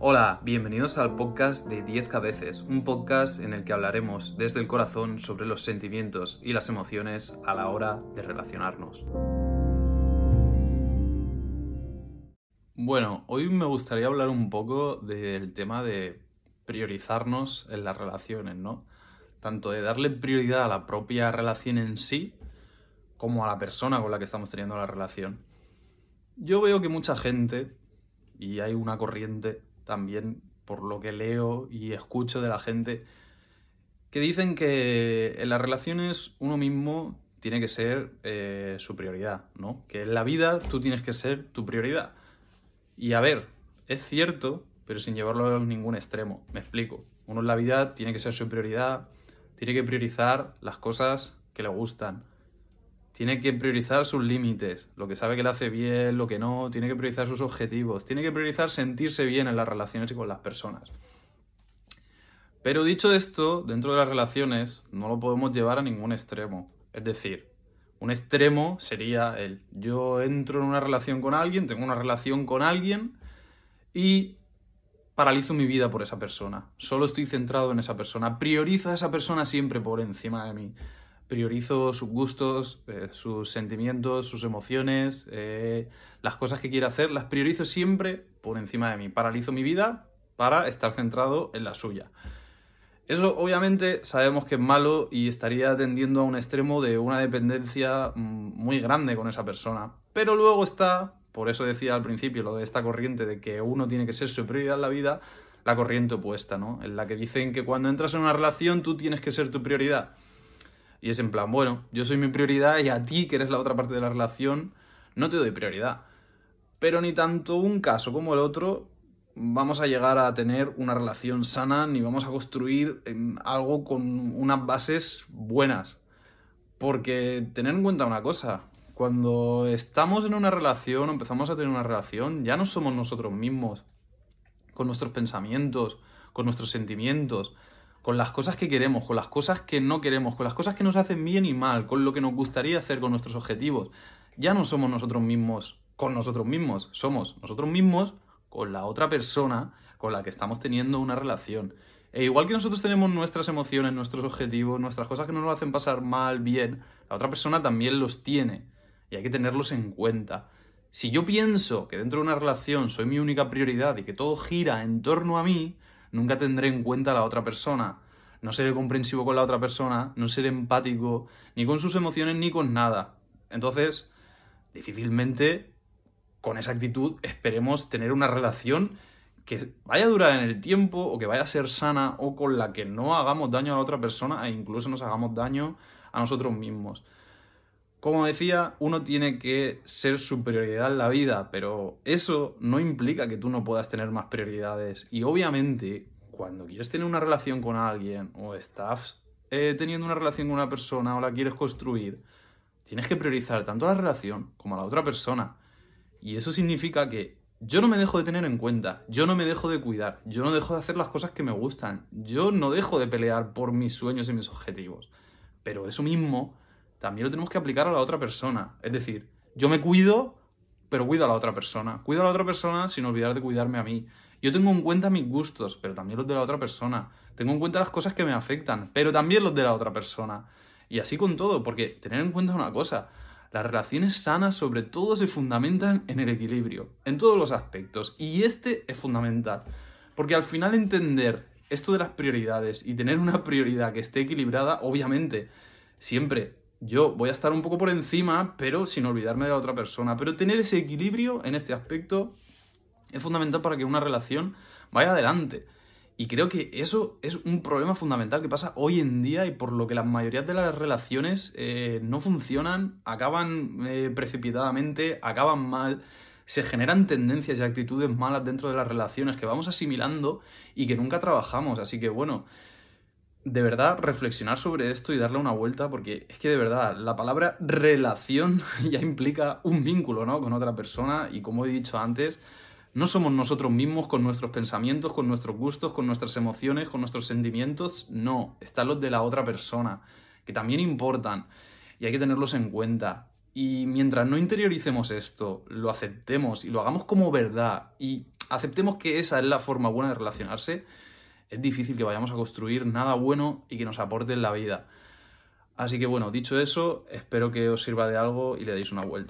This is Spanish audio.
Hola, bienvenidos al podcast de 10 cabezas, un podcast en el que hablaremos desde el corazón sobre los sentimientos y las emociones a la hora de relacionarnos. Bueno, hoy me gustaría hablar un poco del tema de priorizarnos en las relaciones, ¿no? Tanto de darle prioridad a la propia relación en sí, como a la persona con la que estamos teniendo la relación. Yo veo que mucha gente, y hay una corriente también por lo que leo y escucho de la gente, que dicen que en las relaciones uno mismo tiene que ser eh, su prioridad, ¿no? Que en la vida tú tienes que ser tu prioridad. Y a ver, es cierto, pero sin llevarlo a ningún extremo. Me explico. Uno en la vida tiene que ser su prioridad, tiene que priorizar las cosas que le gustan, tiene que priorizar sus límites, lo que sabe que le hace bien, lo que no, tiene que priorizar sus objetivos, tiene que priorizar sentirse bien en las relaciones y con las personas. Pero dicho esto, dentro de las relaciones no lo podemos llevar a ningún extremo. Es decir, un extremo sería el yo entro en una relación con alguien, tengo una relación con alguien y paralizo mi vida por esa persona. Solo estoy centrado en esa persona. Priorizo a esa persona siempre por encima de mí priorizo sus gustos, eh, sus sentimientos, sus emociones, eh, las cosas que quiero hacer, las priorizo siempre por encima de mí. Paralizo mi vida para estar centrado en la suya. Eso obviamente sabemos que es malo y estaría tendiendo a un extremo de una dependencia mm, muy grande con esa persona. Pero luego está, por eso decía al principio lo de esta corriente de que uno tiene que ser su prioridad en la vida, la corriente opuesta, ¿no? En la que dicen que cuando entras en una relación tú tienes que ser tu prioridad. Y es en plan, bueno, yo soy mi prioridad y a ti, que eres la otra parte de la relación, no te doy prioridad. Pero ni tanto un caso como el otro vamos a llegar a tener una relación sana ni vamos a construir algo con unas bases buenas. Porque tener en cuenta una cosa, cuando estamos en una relación, empezamos a tener una relación, ya no somos nosotros mismos, con nuestros pensamientos, con nuestros sentimientos, con las cosas que queremos, con las cosas que no queremos, con las cosas que nos hacen bien y mal, con lo que nos gustaría hacer con nuestros objetivos. Ya no somos nosotros mismos con nosotros mismos, somos nosotros mismos con la otra persona con la que estamos teniendo una relación. E igual que nosotros tenemos nuestras emociones, nuestros objetivos, nuestras cosas que nos hacen pasar mal, bien, la otra persona también los tiene. Y hay que tenerlos en cuenta. Si yo pienso que dentro de una relación soy mi única prioridad y que todo gira en torno a mí, nunca tendré en cuenta a la otra persona. No seré comprensivo con la otra persona, no seré empático ni con sus emociones ni con nada. Entonces, difícilmente con esa actitud esperemos tener una relación que vaya a durar en el tiempo o que vaya a ser sana o con la que no hagamos daño a la otra persona e incluso nos hagamos daño a nosotros mismos. Como decía, uno tiene que ser su prioridad en la vida, pero eso no implica que tú no puedas tener más prioridades. Y obviamente, cuando quieres tener una relación con alguien o estás eh, teniendo una relación con una persona o la quieres construir, tienes que priorizar tanto la relación como la otra persona. Y eso significa que yo no me dejo de tener en cuenta, yo no me dejo de cuidar, yo no dejo de hacer las cosas que me gustan, yo no dejo de pelear por mis sueños y mis objetivos. Pero eso mismo también lo tenemos que aplicar a la otra persona. Es decir, yo me cuido, pero cuido a la otra persona. Cuido a la otra persona sin olvidar de cuidarme a mí. Yo tengo en cuenta mis gustos, pero también los de la otra persona. Tengo en cuenta las cosas que me afectan, pero también los de la otra persona. Y así con todo, porque tener en cuenta una cosa, las relaciones sanas sobre todo se fundamentan en el equilibrio, en todos los aspectos. Y este es fundamental, porque al final entender esto de las prioridades y tener una prioridad que esté equilibrada, obviamente, siempre yo voy a estar un poco por encima, pero sin olvidarme de la otra persona. Pero tener ese equilibrio en este aspecto es fundamental para que una relación vaya adelante. Y creo que eso es un problema fundamental que pasa hoy en día y por lo que la mayoría de las relaciones eh, no funcionan, acaban eh, precipitadamente, acaban mal, se generan tendencias y actitudes malas dentro de las relaciones que vamos asimilando y que nunca trabajamos. Así que bueno, de verdad reflexionar sobre esto y darle una vuelta, porque es que de verdad la palabra relación ya implica un vínculo, ¿no? Con otra persona y como he dicho antes, no somos nosotros mismos con nuestros pensamientos, con nuestros gustos, con nuestras emociones, con nuestros sentimientos, no, están los de la otra persona, que también importan y hay que tenerlos en cuenta. Y mientras no interioricemos esto, lo aceptemos y lo hagamos como verdad y aceptemos que esa es la forma buena de relacionarse, es difícil que vayamos a construir nada bueno y que nos aporte en la vida. Así que bueno, dicho eso, espero que os sirva de algo y le deis una vuelta.